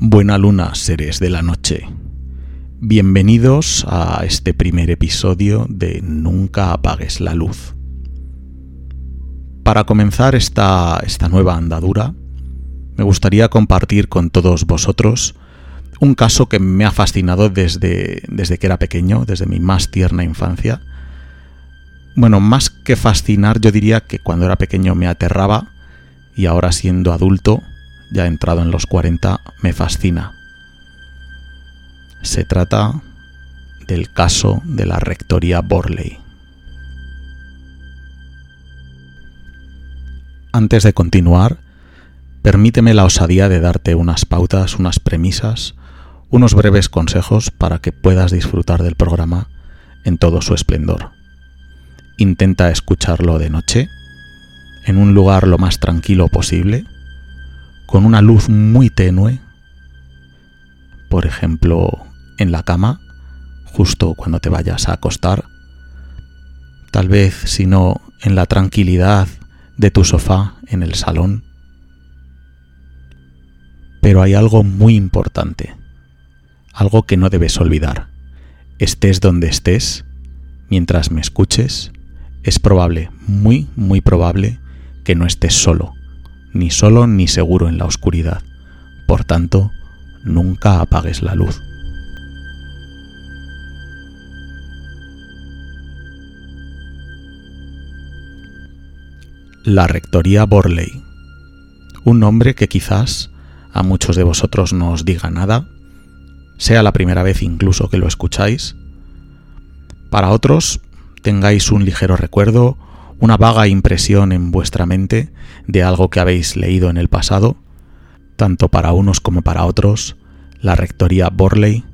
Buena luna, seres de la noche. Bienvenidos a este primer episodio de Nunca apagues la luz. Para comenzar esta, esta nueva andadura, me gustaría compartir con todos vosotros un caso que me ha fascinado desde, desde que era pequeño, desde mi más tierna infancia. Bueno, más que fascinar, yo diría que cuando era pequeño me aterraba y ahora siendo adulto ya entrado en los 40, me fascina. Se trata del caso de la Rectoría Borley. Antes de continuar, permíteme la osadía de darte unas pautas, unas premisas, unos breves consejos para que puedas disfrutar del programa en todo su esplendor. Intenta escucharlo de noche, en un lugar lo más tranquilo posible, con una luz muy tenue, por ejemplo, en la cama, justo cuando te vayas a acostar, tal vez si no en la tranquilidad de tu sofá en el salón. Pero hay algo muy importante, algo que no debes olvidar. Estés donde estés, mientras me escuches, es probable, muy, muy probable, que no estés solo ni solo ni seguro en la oscuridad. Por tanto, nunca apagues la luz. La Rectoría Borley. Un nombre que quizás a muchos de vosotros no os diga nada, sea la primera vez incluso que lo escucháis. Para otros tengáis un ligero recuerdo una vaga impresión en vuestra mente de algo que habéis leído en el pasado, tanto para unos como para otros, la Rectoría Borley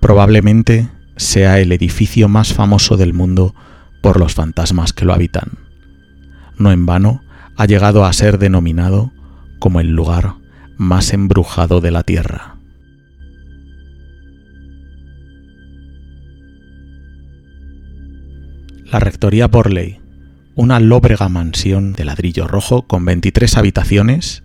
probablemente sea el edificio más famoso del mundo por los fantasmas que lo habitan. No en vano ha llegado a ser denominado como el lugar más embrujado de la Tierra. La Rectoría Borley una lóbrega mansión de ladrillo rojo con 23 habitaciones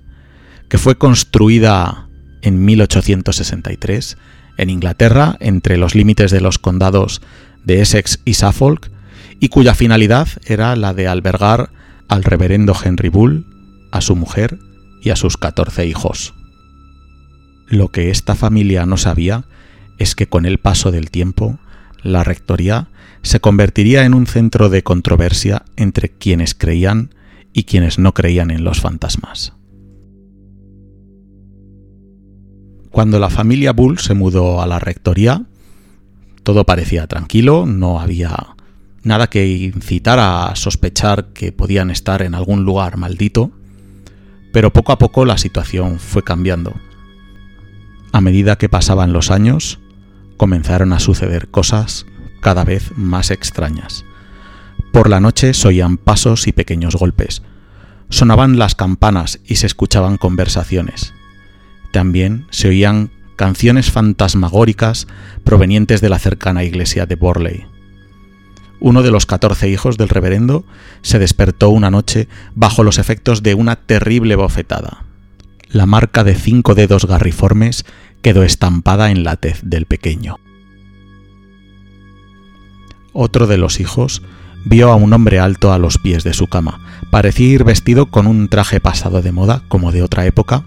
que fue construida en 1863 en Inglaterra entre los límites de los condados de Essex y Suffolk y cuya finalidad era la de albergar al reverendo Henry Bull, a su mujer y a sus 14 hijos. Lo que esta familia no sabía es que con el paso del tiempo la rectoría se convertiría en un centro de controversia entre quienes creían y quienes no creían en los fantasmas. Cuando la familia Bull se mudó a la rectoría, todo parecía tranquilo, no había nada que incitara a sospechar que podían estar en algún lugar maldito, pero poco a poco la situación fue cambiando. A medida que pasaban los años, comenzaron a suceder cosas cada vez más extrañas. Por la noche se oían pasos y pequeños golpes. Sonaban las campanas y se escuchaban conversaciones. También se oían canciones fantasmagóricas provenientes de la cercana iglesia de Borley. Uno de los catorce hijos del reverendo se despertó una noche bajo los efectos de una terrible bofetada. La marca de cinco dedos garriformes quedó estampada en la tez del pequeño. Otro de los hijos vio a un hombre alto a los pies de su cama. Parecía ir vestido con un traje pasado de moda, como de otra época,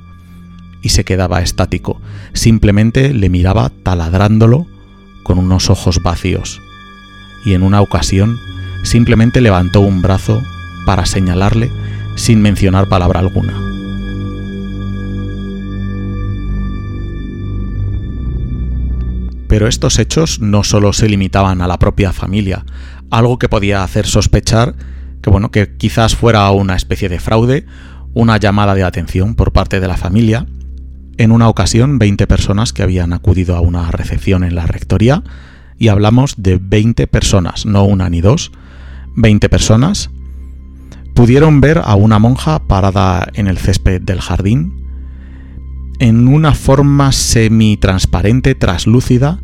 y se quedaba estático. Simplemente le miraba taladrándolo con unos ojos vacíos. Y en una ocasión simplemente levantó un brazo para señalarle sin mencionar palabra alguna. Pero estos hechos no solo se limitaban a la propia familia, algo que podía hacer sospechar que bueno, que quizás fuera una especie de fraude, una llamada de atención por parte de la familia. En una ocasión, 20 personas que habían acudido a una recepción en la rectoría, y hablamos de 20 personas, no una ni dos, 20 personas, pudieron ver a una monja parada en el césped del jardín, en una forma semi-transparente, traslúcida,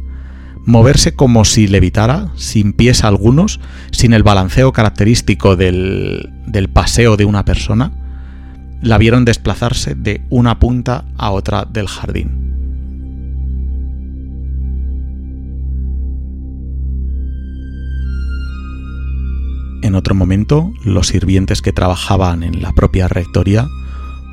moverse como si levitara, sin pies algunos, sin el balanceo característico del, del paseo de una persona, la vieron desplazarse de una punta a otra del jardín. En otro momento, los sirvientes que trabajaban en la propia rectoría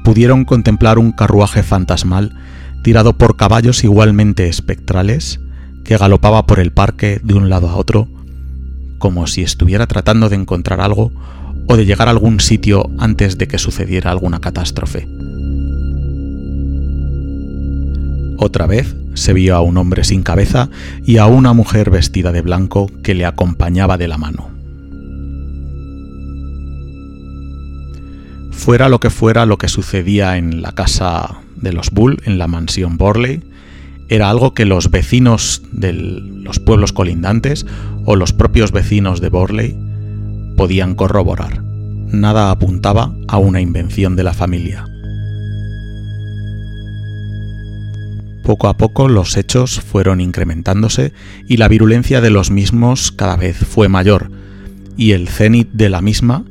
pudieron contemplar un carruaje fantasmal tirado por caballos igualmente espectrales que galopaba por el parque de un lado a otro, como si estuviera tratando de encontrar algo o de llegar a algún sitio antes de que sucediera alguna catástrofe. Otra vez se vio a un hombre sin cabeza y a una mujer vestida de blanco que le acompañaba de la mano. Fuera lo que fuera lo que sucedía en la casa de los Bull, en la mansión Borley, era algo que los vecinos de los pueblos colindantes o los propios vecinos de Borley podían corroborar. Nada apuntaba a una invención de la familia. Poco a poco los hechos fueron incrementándose y la virulencia de los mismos cada vez fue mayor, y el cenit de la misma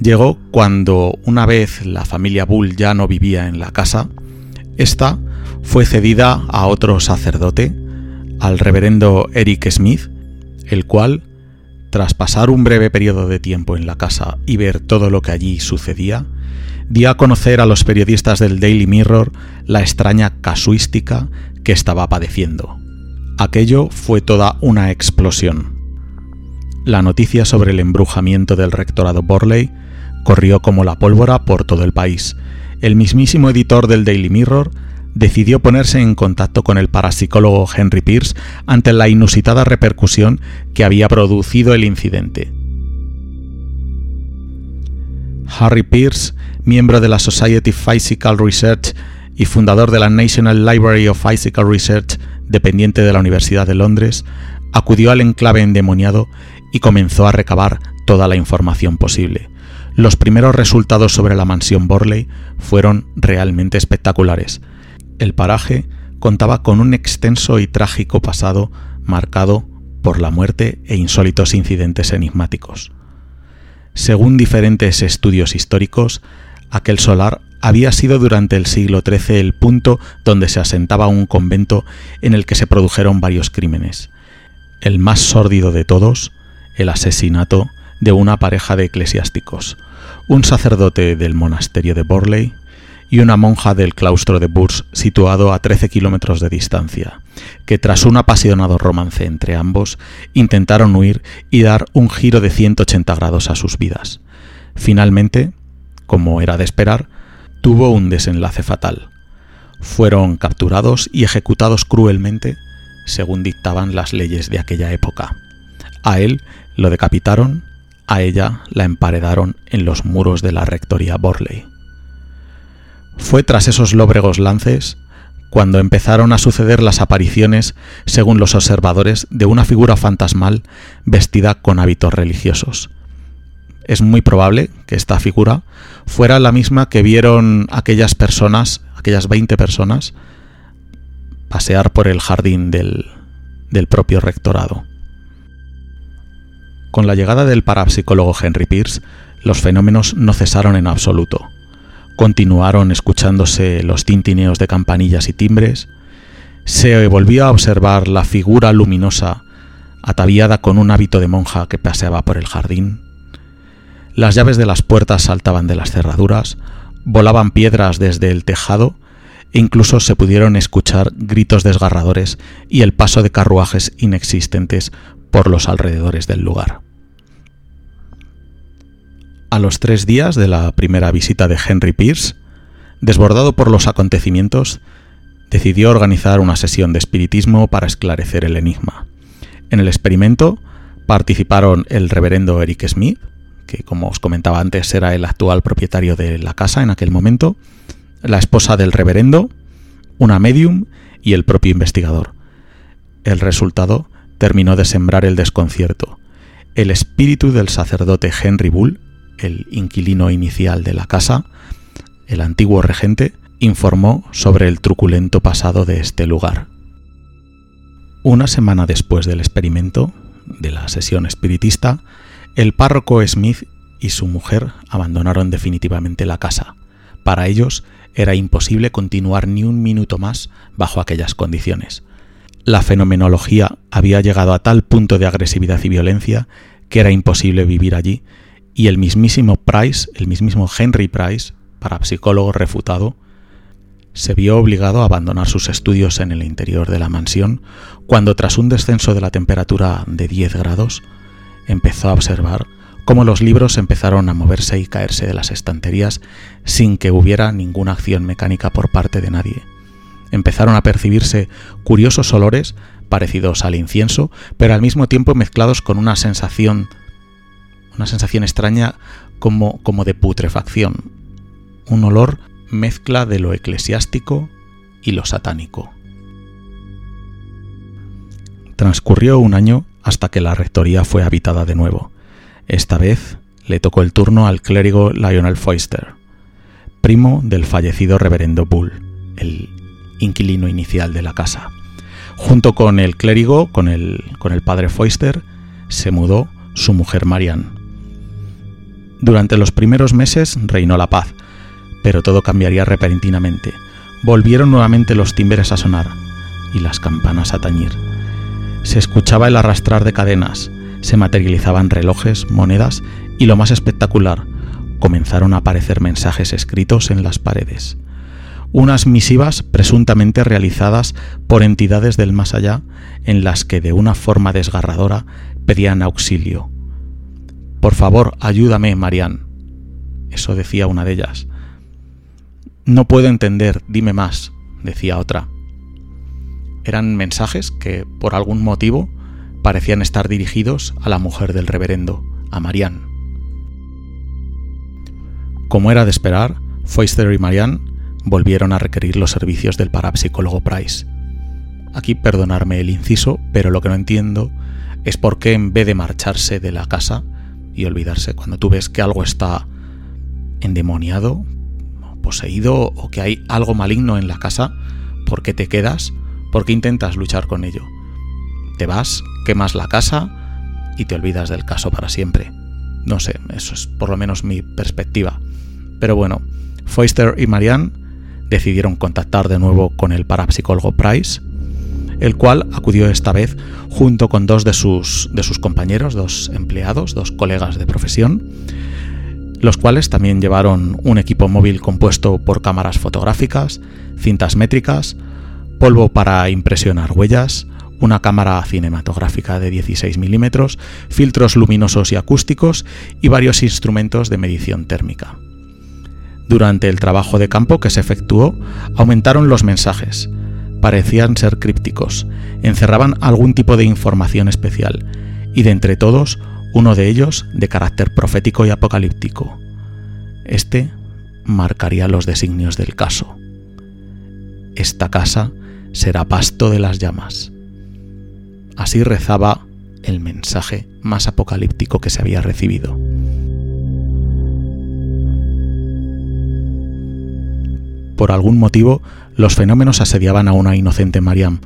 llegó cuando una vez la familia Bull ya no vivía en la casa, esta fue cedida a otro sacerdote, al reverendo Eric Smith, el cual, tras pasar un breve periodo de tiempo en la casa y ver todo lo que allí sucedía, dio a conocer a los periodistas del Daily Mirror la extraña casuística que estaba padeciendo. Aquello fue toda una explosión. La noticia sobre el embrujamiento del rectorado Borley corrió como la pólvora por todo el país. El mismísimo editor del Daily Mirror decidió ponerse en contacto con el parapsicólogo Henry Pierce ante la inusitada repercusión que había producido el incidente. Harry Pierce, miembro de la Society of Physical Research y fundador de la National Library of Physical Research, dependiente de la Universidad de Londres, acudió al enclave endemoniado y comenzó a recabar toda la información posible. Los primeros resultados sobre la mansión Borley fueron realmente espectaculares. El paraje contaba con un extenso y trágico pasado marcado por la muerte e insólitos incidentes enigmáticos. Según diferentes estudios históricos, aquel solar había sido durante el siglo XIII el punto donde se asentaba un convento en el que se produjeron varios crímenes. El más sórdido de todos, el asesinato de una pareja de eclesiásticos, un sacerdote del monasterio de Borley y una monja del claustro de Bourges situado a 13 kilómetros de distancia, que tras un apasionado romance entre ambos intentaron huir y dar un giro de 180 grados a sus vidas. Finalmente, como era de esperar, tuvo un desenlace fatal. Fueron capturados y ejecutados cruelmente, según dictaban las leyes de aquella época. A él lo decapitaron a ella la emparedaron en los muros de la rectoría Borley. Fue tras esos lóbregos lances cuando empezaron a suceder las apariciones, según los observadores, de una figura fantasmal vestida con hábitos religiosos. Es muy probable que esta figura fuera la misma que vieron aquellas personas, aquellas 20 personas, pasear por el jardín del, del propio rectorado. Con la llegada del parapsicólogo Henry Pierce, los fenómenos no cesaron en absoluto. Continuaron escuchándose los tintineos de campanillas y timbres, se volvió a observar la figura luminosa ataviada con un hábito de monja que paseaba por el jardín. Las llaves de las puertas saltaban de las cerraduras, volaban piedras desde el tejado e incluso se pudieron escuchar gritos desgarradores y el paso de carruajes inexistentes por los alrededores del lugar. A los tres días de la primera visita de Henry Pierce, desbordado por los acontecimientos, decidió organizar una sesión de espiritismo para esclarecer el enigma. En el experimento participaron el reverendo Eric Smith, que como os comentaba antes era el actual propietario de la casa en aquel momento, la esposa del reverendo, una medium y el propio investigador. El resultado terminó de sembrar el desconcierto. El espíritu del sacerdote Henry Bull, el inquilino inicial de la casa, el antiguo regente, informó sobre el truculento pasado de este lugar. Una semana después del experimento, de la sesión espiritista, el párroco Smith y su mujer abandonaron definitivamente la casa. Para ellos era imposible continuar ni un minuto más bajo aquellas condiciones. La fenomenología había llegado a tal punto de agresividad y violencia que era imposible vivir allí y el mismísimo Price, el mismísimo Henry Price, parapsicólogo refutado, se vio obligado a abandonar sus estudios en el interior de la mansión cuando tras un descenso de la temperatura de 10 grados empezó a observar cómo los libros empezaron a moverse y caerse de las estanterías sin que hubiera ninguna acción mecánica por parte de nadie. Empezaron a percibirse curiosos olores parecidos al incienso, pero al mismo tiempo mezclados con una sensación una sensación extraña como, como de putrefacción, un olor mezcla de lo eclesiástico y lo satánico. Transcurrió un año hasta que la rectoría fue habitada de nuevo. Esta vez le tocó el turno al clérigo Lionel Foister, primo del fallecido reverendo Bull, el inquilino inicial de la casa. Junto con el clérigo, con el, con el padre Foister, se mudó su mujer Marianne. Durante los primeros meses reinó la paz, pero todo cambiaría repentinamente. Volvieron nuevamente los timbres a sonar y las campanas a tañir. Se escuchaba el arrastrar de cadenas, se materializaban relojes, monedas y lo más espectacular, comenzaron a aparecer mensajes escritos en las paredes. Unas misivas presuntamente realizadas por entidades del más allá en las que de una forma desgarradora pedían auxilio. Por favor, ayúdame, Marianne. Eso decía una de ellas. No puedo entender, dime más, decía otra. Eran mensajes que, por algún motivo, parecían estar dirigidos a la mujer del reverendo, a Marianne. Como era de esperar, Foister y Marianne volvieron a requerir los servicios del parapsicólogo Price. Aquí perdonarme el inciso, pero lo que no entiendo es por qué en vez de marcharse de la casa y olvidarse cuando tú ves que algo está endemoniado, poseído o que hay algo maligno en la casa, ¿por qué te quedas? ¿Por qué intentas luchar con ello? Te vas, quemas la casa y te olvidas del caso para siempre. No sé, eso es por lo menos mi perspectiva. Pero bueno, Foister y Marianne decidieron contactar de nuevo con el parapsicólogo Price, el cual acudió esta vez junto con dos de sus, de sus compañeros, dos empleados, dos colegas de profesión, los cuales también llevaron un equipo móvil compuesto por cámaras fotográficas, cintas métricas, polvo para impresionar huellas, una cámara cinematográfica de 16 milímetros, filtros luminosos y acústicos y varios instrumentos de medición térmica. Durante el trabajo de campo que se efectuó, aumentaron los mensajes. Parecían ser crípticos, encerraban algún tipo de información especial, y de entre todos uno de ellos de carácter profético y apocalíptico. Este marcaría los designios del caso. Esta casa será pasto de las llamas. Así rezaba el mensaje más apocalíptico que se había recibido. Por algún motivo, los fenómenos asediaban a una inocente Mariam,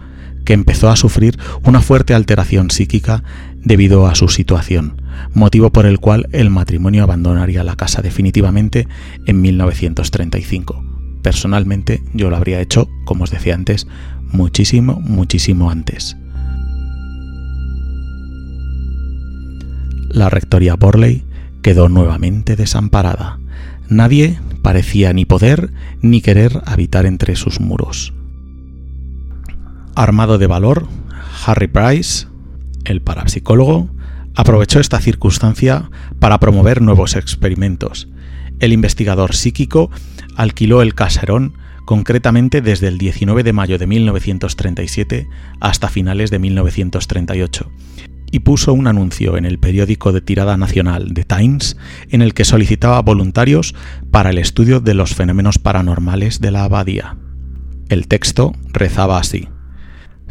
que empezó a sufrir una fuerte alteración psíquica debido a su situación, motivo por el cual el matrimonio abandonaría la casa definitivamente en 1935. Personalmente yo lo habría hecho, como os decía antes, muchísimo, muchísimo antes. La rectoría Borley quedó nuevamente desamparada. Nadie parecía ni poder ni querer habitar entre sus muros. Armado de valor, Harry Price, el parapsicólogo, aprovechó esta circunstancia para promover nuevos experimentos. El investigador psíquico alquiló el caserón concretamente desde el 19 de mayo de 1937 hasta finales de 1938 y puso un anuncio en el periódico de tirada nacional The Times en el que solicitaba voluntarios para el estudio de los fenómenos paranormales de la abadía. El texto rezaba así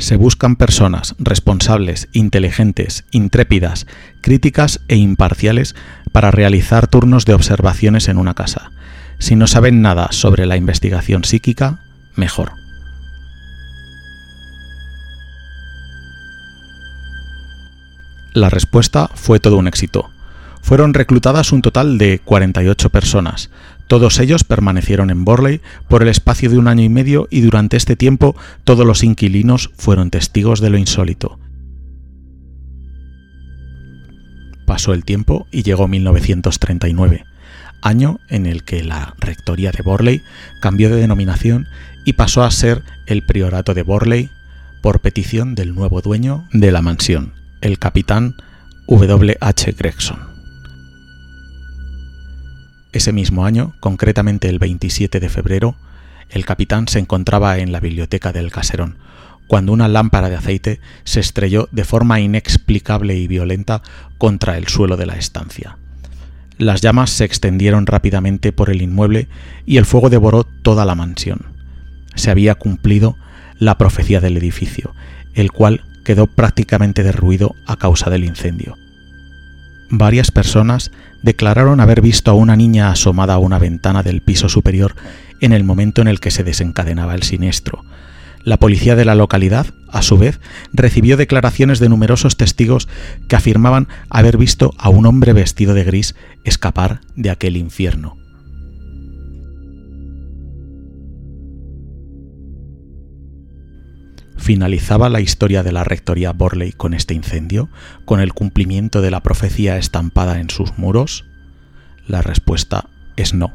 se buscan personas responsables, inteligentes, intrépidas, críticas e imparciales para realizar turnos de observaciones en una casa. Si no saben nada sobre la investigación psíquica, mejor. La respuesta fue todo un éxito. Fueron reclutadas un total de 48 personas, todos ellos permanecieron en Borley por el espacio de un año y medio y durante este tiempo todos los inquilinos fueron testigos de lo insólito. Pasó el tiempo y llegó 1939, año en el que la rectoría de Borley cambió de denominación y pasó a ser el priorato de Borley por petición del nuevo dueño de la mansión, el capitán W. H. Gregson. Ese mismo año, concretamente el 27 de febrero, el capitán se encontraba en la biblioteca del caserón, cuando una lámpara de aceite se estrelló de forma inexplicable y violenta contra el suelo de la estancia. Las llamas se extendieron rápidamente por el inmueble y el fuego devoró toda la mansión. Se había cumplido la profecía del edificio, el cual quedó prácticamente derruido a causa del incendio. Varias personas declararon haber visto a una niña asomada a una ventana del piso superior en el momento en el que se desencadenaba el siniestro. La policía de la localidad, a su vez, recibió declaraciones de numerosos testigos que afirmaban haber visto a un hombre vestido de gris escapar de aquel infierno. ¿Finalizaba la historia de la Rectoría Borley con este incendio, con el cumplimiento de la profecía estampada en sus muros? La respuesta es no.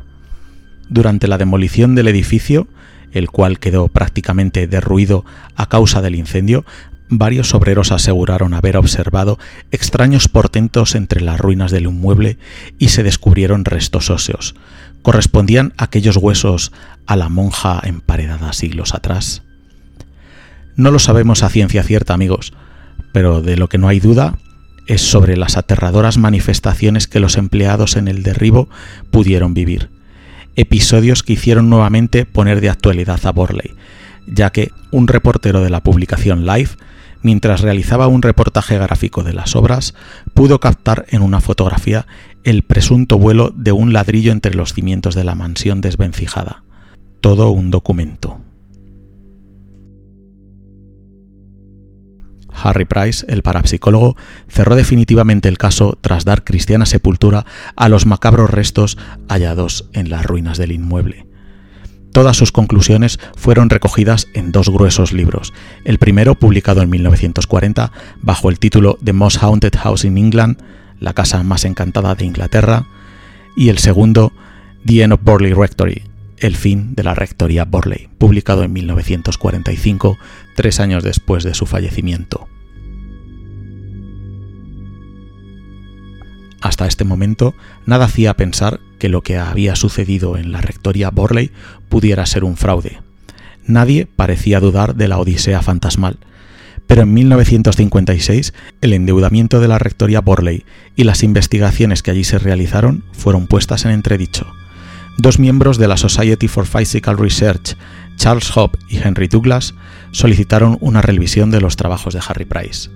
Durante la demolición del edificio, el cual quedó prácticamente derruido a causa del incendio, varios obreros aseguraron haber observado extraños portentos entre las ruinas del inmueble y se descubrieron restos óseos. ¿Correspondían aquellos huesos a la monja emparedada siglos atrás? No lo sabemos a ciencia cierta, amigos, pero de lo que no hay duda es sobre las aterradoras manifestaciones que los empleados en el derribo pudieron vivir. Episodios que hicieron nuevamente poner de actualidad a Borley, ya que un reportero de la publicación Live, mientras realizaba un reportaje gráfico de las obras, pudo captar en una fotografía el presunto vuelo de un ladrillo entre los cimientos de la mansión desvencijada. Todo un documento. Harry Price, el parapsicólogo, cerró definitivamente el caso tras dar cristiana sepultura a los macabros restos hallados en las ruinas del inmueble. Todas sus conclusiones fueron recogidas en dos gruesos libros. El primero, publicado en 1940, bajo el título The Most Haunted House in England, la casa más encantada de Inglaterra, y el segundo, The End of Borley Rectory, el fin de la Rectoría Borley, publicado en 1945, tres años después de su fallecimiento. Hasta este momento, nada hacía pensar que lo que había sucedido en la Rectoría Borley pudiera ser un fraude. Nadie parecía dudar de la Odisea fantasmal, pero en 1956 el endeudamiento de la Rectoría Borley y las investigaciones que allí se realizaron fueron puestas en entredicho dos miembros de la Society for Physical Research, Charles Hope y Henry Douglas, solicitaron una revisión de los trabajos de Harry Price.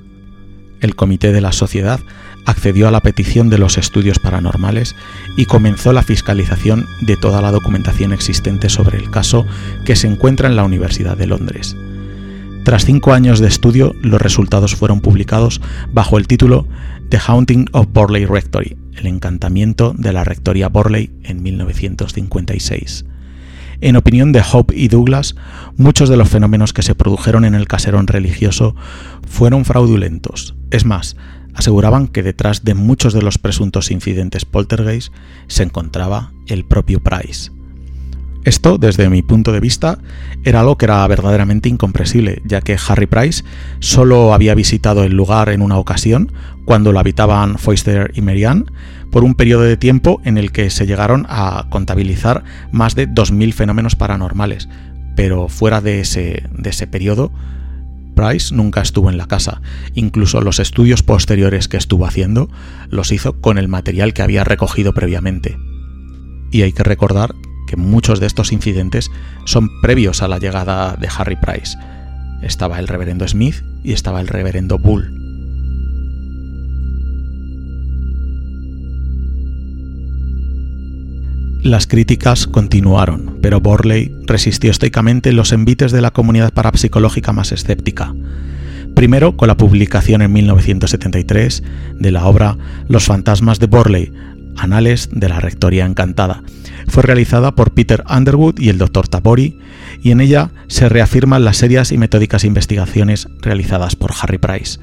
El comité de la sociedad accedió a la petición de los estudios paranormales y comenzó la fiscalización de toda la documentación existente sobre el caso que se encuentra en la Universidad de Londres. Tras cinco años de estudio, los resultados fueron publicados bajo el título The Haunting of Borley Rectory, el encantamiento de la Rectoría Borley en 1956. En opinión de Hope y Douglas, muchos de los fenómenos que se produjeron en el caserón religioso fueron fraudulentos. Es más, aseguraban que detrás de muchos de los presuntos incidentes poltergeist se encontraba el propio Price. Esto, desde mi punto de vista, era algo que era verdaderamente incomprensible, ya que Harry Price solo había visitado el lugar en una ocasión, cuando lo habitaban Foyster y Marianne, por un periodo de tiempo en el que se llegaron a contabilizar más de 2.000 fenómenos paranormales. Pero fuera de ese, de ese periodo, Price nunca estuvo en la casa. Incluso los estudios posteriores que estuvo haciendo los hizo con el material que había recogido previamente. Y hay que recordar que muchos de estos incidentes son previos a la llegada de Harry Price. Estaba el reverendo Smith y estaba el reverendo Bull. Las críticas continuaron, pero Borley resistió estoicamente los envites de la comunidad parapsicológica más escéptica. Primero con la publicación en 1973 de la obra Los fantasmas de Borley, Anales de la Rectoría Encantada. Fue realizada por Peter Underwood y el Dr. Tabori, y en ella se reafirman las serias y metódicas investigaciones realizadas por Harry Price.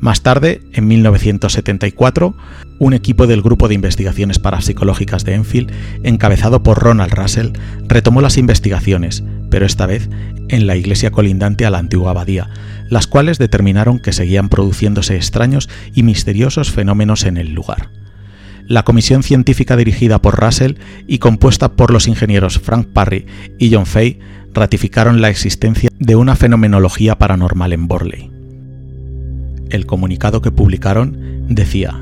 Más tarde, en 1974, un equipo del Grupo de Investigaciones Parapsicológicas de Enfield, encabezado por Ronald Russell, retomó las investigaciones, pero esta vez en la iglesia colindante a la antigua abadía, las cuales determinaron que seguían produciéndose extraños y misteriosos fenómenos en el lugar. La comisión científica dirigida por Russell y compuesta por los ingenieros Frank Parry y John Fay ratificaron la existencia de una fenomenología paranormal en Borley. El comunicado que publicaron decía,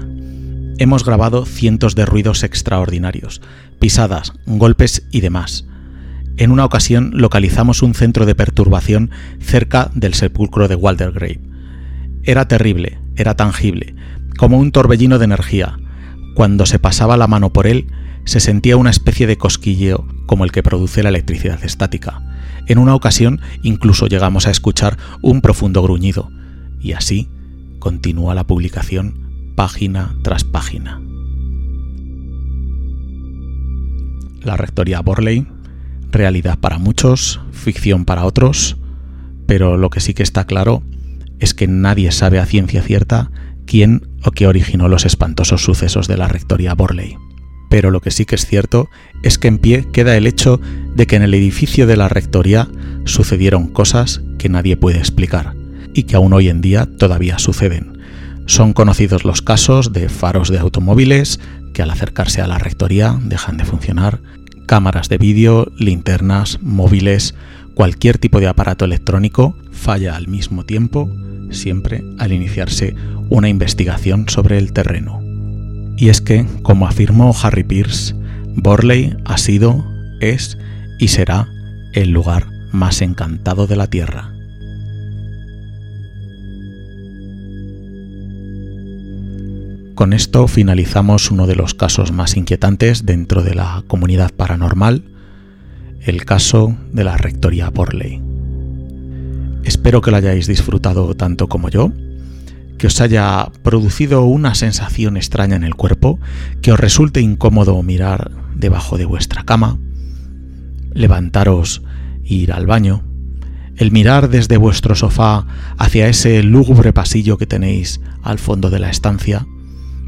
Hemos grabado cientos de ruidos extraordinarios, pisadas, golpes y demás. En una ocasión localizamos un centro de perturbación cerca del sepulcro de Waldegrave. Era terrible, era tangible, como un torbellino de energía. Cuando se pasaba la mano por él, se sentía una especie de cosquilleo como el que produce la electricidad estática. En una ocasión incluso llegamos a escuchar un profundo gruñido, y así continúa la publicación página tras página. La Rectoría Borley, realidad para muchos, ficción para otros, pero lo que sí que está claro es que nadie sabe a ciencia cierta quién o qué originó los espantosos sucesos de la Rectoría Borley. Pero lo que sí que es cierto es que en pie queda el hecho de que en el edificio de la Rectoría sucedieron cosas que nadie puede explicar y que aún hoy en día todavía suceden. Son conocidos los casos de faros de automóviles que al acercarse a la rectoría dejan de funcionar, cámaras de vídeo, linternas, móviles, cualquier tipo de aparato electrónico falla al mismo tiempo, siempre al iniciarse una investigación sobre el terreno. Y es que, como afirmó Harry Pierce, Borley ha sido, es y será el lugar más encantado de la Tierra. Con esto finalizamos uno de los casos más inquietantes dentro de la comunidad paranormal, el caso de la Rectoría Borley. Espero que lo hayáis disfrutado tanto como yo, que os haya producido una sensación extraña en el cuerpo, que os resulte incómodo mirar debajo de vuestra cama, levantaros e ir al baño, el mirar desde vuestro sofá hacia ese lúgubre pasillo que tenéis al fondo de la estancia,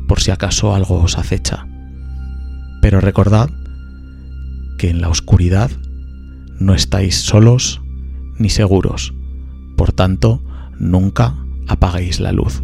por si acaso algo os acecha. Pero recordad que en la oscuridad no estáis solos ni seguros, por tanto, nunca apaguéis la luz.